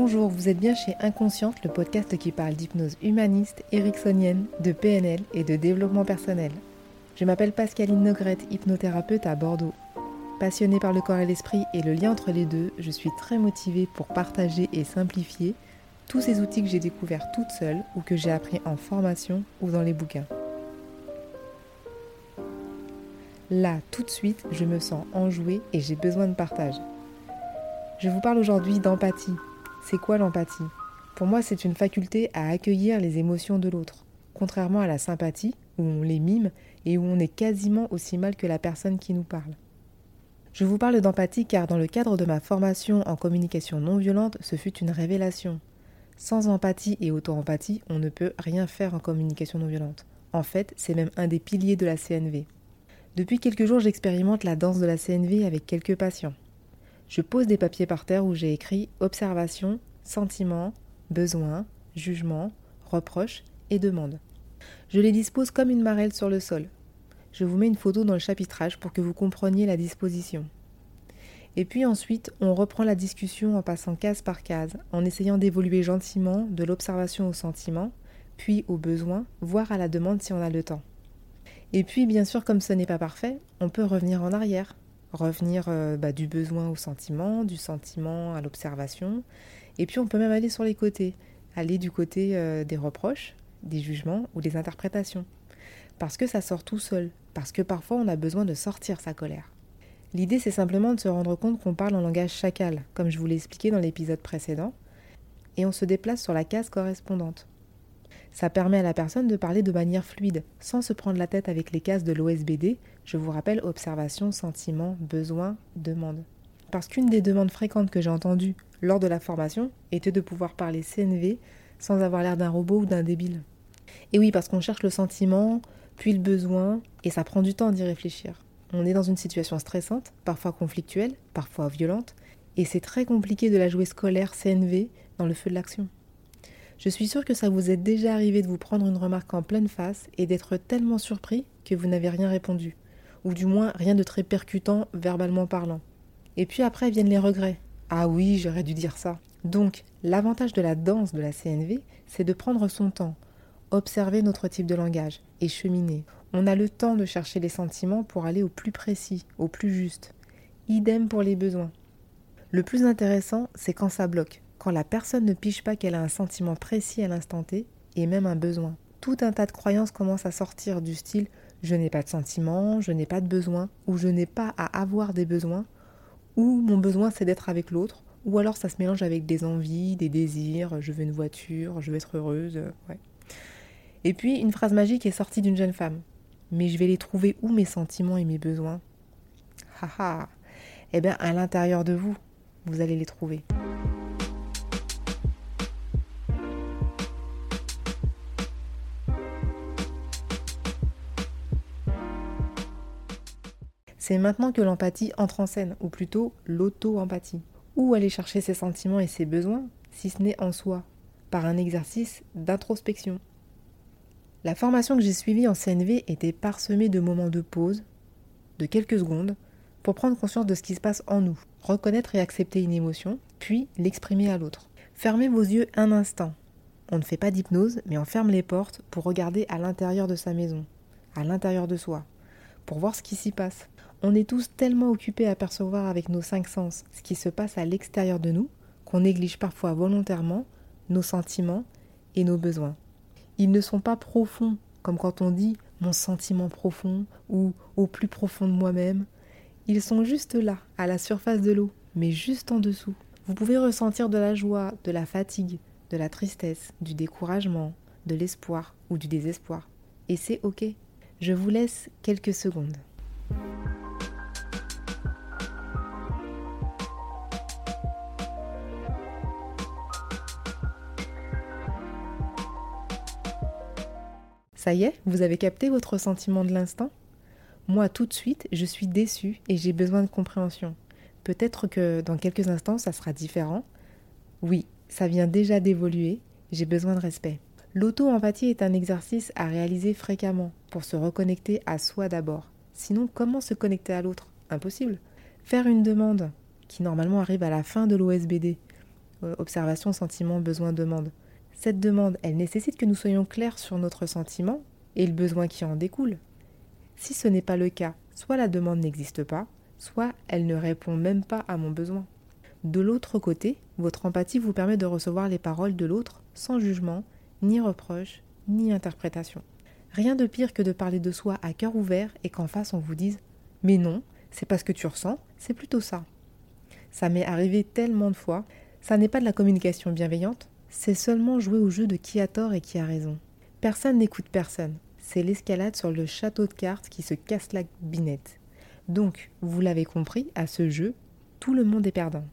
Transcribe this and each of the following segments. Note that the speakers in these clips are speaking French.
Bonjour, vous êtes bien chez Inconsciente, le podcast qui parle d'hypnose humaniste, ericksonienne, de PNL et de développement personnel. Je m'appelle Pascaline Nogrette, hypnothérapeute à Bordeaux. Passionnée par le corps et l'esprit et le lien entre les deux, je suis très motivée pour partager et simplifier tous ces outils que j'ai découverts toute seule ou que j'ai appris en formation ou dans les bouquins. Là, tout de suite, je me sens enjouée et j'ai besoin de partage. Je vous parle aujourd'hui d'empathie. C'est quoi l'empathie? Pour moi, c'est une faculté à accueillir les émotions de l'autre, contrairement à la sympathie, où on les mime et où on est quasiment aussi mal que la personne qui nous parle. Je vous parle d'empathie car dans le cadre de ma formation en communication non violente, ce fut une révélation. Sans empathie et auto-empathie, on ne peut rien faire en communication non violente. En fait, c'est même un des piliers de la CNV. Depuis quelques jours, j'expérimente la danse de la CNV avec quelques patients. Je pose des papiers par terre où j'ai écrit observation, sentiment, besoin, jugement, reproche et demande. Je les dispose comme une marelle sur le sol. Je vous mets une photo dans le chapitrage pour que vous compreniez la disposition. Et puis ensuite, on reprend la discussion en passant case par case, en essayant d'évoluer gentiment de l'observation au sentiment, puis au besoin, voire à la demande si on a le temps. Et puis, bien sûr, comme ce n'est pas parfait, on peut revenir en arrière, revenir euh, bah, du besoin au sentiment, du sentiment à l'observation. Et puis on peut même aller sur les côtés, aller du côté euh, des reproches, des jugements ou des interprétations. Parce que ça sort tout seul, parce que parfois on a besoin de sortir sa colère. L'idée c'est simplement de se rendre compte qu'on parle en langage chacal, comme je vous l'ai expliqué dans l'épisode précédent, et on se déplace sur la case correspondante. Ça permet à la personne de parler de manière fluide, sans se prendre la tête avec les cases de l'OSBD, je vous rappelle observation, sentiment, besoin, demande. Parce qu'une des demandes fréquentes que j'ai entendues lors de la formation était de pouvoir parler CNV sans avoir l'air d'un robot ou d'un débile. Et oui, parce qu'on cherche le sentiment, puis le besoin, et ça prend du temps d'y réfléchir. On est dans une situation stressante, parfois conflictuelle, parfois violente, et c'est très compliqué de la jouer scolaire CNV dans le feu de l'action. Je suis sûre que ça vous est déjà arrivé de vous prendre une remarque en pleine face et d'être tellement surpris que vous n'avez rien répondu, ou du moins rien de très percutant verbalement parlant. Et puis après viennent les regrets. Ah oui, j'aurais dû dire ça. Donc, l'avantage de la danse de la CNV, c'est de prendre son temps, observer notre type de langage et cheminer. On a le temps de chercher les sentiments pour aller au plus précis, au plus juste. Idem pour les besoins. Le plus intéressant, c'est quand ça bloque, quand la personne ne piche pas qu'elle a un sentiment précis à l'instant T et même un besoin. Tout un tas de croyances commencent à sortir du style je n'ai pas de sentiment, je n'ai pas de besoin, ou je n'ai pas à avoir des besoins, ou mon besoin c'est d'être avec l'autre, ou alors ça se mélange avec des envies, des désirs, je veux une voiture, je veux être heureuse, ouais. Et puis une phrase magique est sortie d'une jeune femme. Mais je vais les trouver où mes sentiments et mes besoins? Haha Eh bien à l'intérieur de vous, vous allez les trouver. C'est maintenant que l'empathie entre en scène, ou plutôt l'auto-empathie. Où aller chercher ses sentiments et ses besoins, si ce n'est en soi, par un exercice d'introspection. La formation que j'ai suivie en CNV était parsemée de moments de pause, de quelques secondes, pour prendre conscience de ce qui se passe en nous, reconnaître et accepter une émotion, puis l'exprimer à l'autre. Fermez vos yeux un instant. On ne fait pas d'hypnose, mais on ferme les portes pour regarder à l'intérieur de sa maison, à l'intérieur de soi, pour voir ce qui s'y passe. On est tous tellement occupés à percevoir avec nos cinq sens ce qui se passe à l'extérieur de nous qu'on néglige parfois volontairement nos sentiments et nos besoins. Ils ne sont pas profonds, comme quand on dit mon sentiment profond ou au plus profond de moi-même. Ils sont juste là, à la surface de l'eau, mais juste en dessous. Vous pouvez ressentir de la joie, de la fatigue, de la tristesse, du découragement, de l'espoir ou du désespoir. Et c'est ok. Je vous laisse quelques secondes. Ça y est, vous avez capté votre sentiment de l'instant? Moi, tout de suite, je suis déçue et j'ai besoin de compréhension. Peut-être que dans quelques instants, ça sera différent. Oui, ça vient déjà d'évoluer, j'ai besoin de respect. L'auto-empathie est un exercice à réaliser fréquemment pour se reconnecter à soi d'abord. Sinon, comment se connecter à l'autre? Impossible. Faire une demande, qui normalement arrive à la fin de l'OSBD, euh, observation, sentiment, besoin, demande. Cette demande, elle nécessite que nous soyons clairs sur notre sentiment et le besoin qui en découle. Si ce n'est pas le cas, soit la demande n'existe pas, soit elle ne répond même pas à mon besoin. De l'autre côté, votre empathie vous permet de recevoir les paroles de l'autre sans jugement, ni reproche, ni interprétation. Rien de pire que de parler de soi à cœur ouvert et qu'en face on vous dise Mais non, c'est pas ce que tu ressens, c'est plutôt ça. Ça m'est arrivé tellement de fois. Ça n'est pas de la communication bienveillante, c'est seulement jouer au jeu de qui a tort et qui a raison. Personne n'écoute personne. C'est l'escalade sur le château de cartes qui se casse la binette. Donc, vous l'avez compris, à ce jeu, tout le monde est perdant.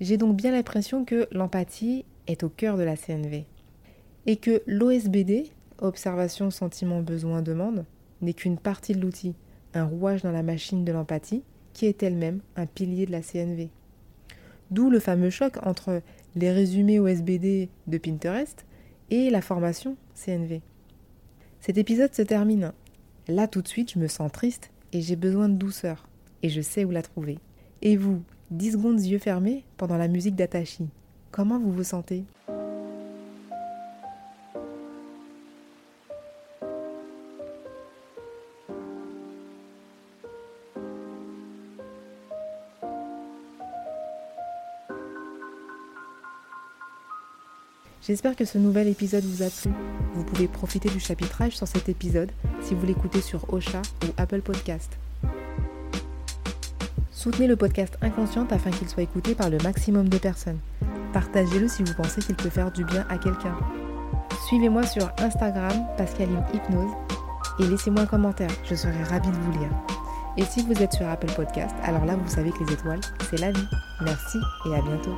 J'ai donc bien l'impression que l'empathie est au cœur de la CNV. Et que l'OSBD, observation, sentiment, besoin, demande, n'est qu'une partie de l'outil, un rouage dans la machine de l'empathie, qui est elle-même un pilier de la CNV. D'où le fameux choc entre les résumés OSBD de Pinterest et la formation CNV. Cet épisode se termine. Là tout de suite, je me sens triste et j'ai besoin de douceur. Et je sais où la trouver. Et vous, 10 secondes yeux fermés pendant la musique d'Atashi, comment vous vous sentez? J'espère que ce nouvel épisode vous a plu. Vous pouvez profiter du chapitrage sur cet épisode si vous l'écoutez sur Ocha ou Apple Podcast. Soutenez le podcast Inconsciente afin qu'il soit écouté par le maximum de personnes. Partagez-le si vous pensez qu'il peut faire du bien à quelqu'un. Suivez-moi sur Instagram, Pascaline Hypnose, et laissez-moi un commentaire, je serai ravie de vous lire. Et si vous êtes sur Apple Podcast, alors là vous savez que les étoiles, c'est la vie. Merci et à bientôt.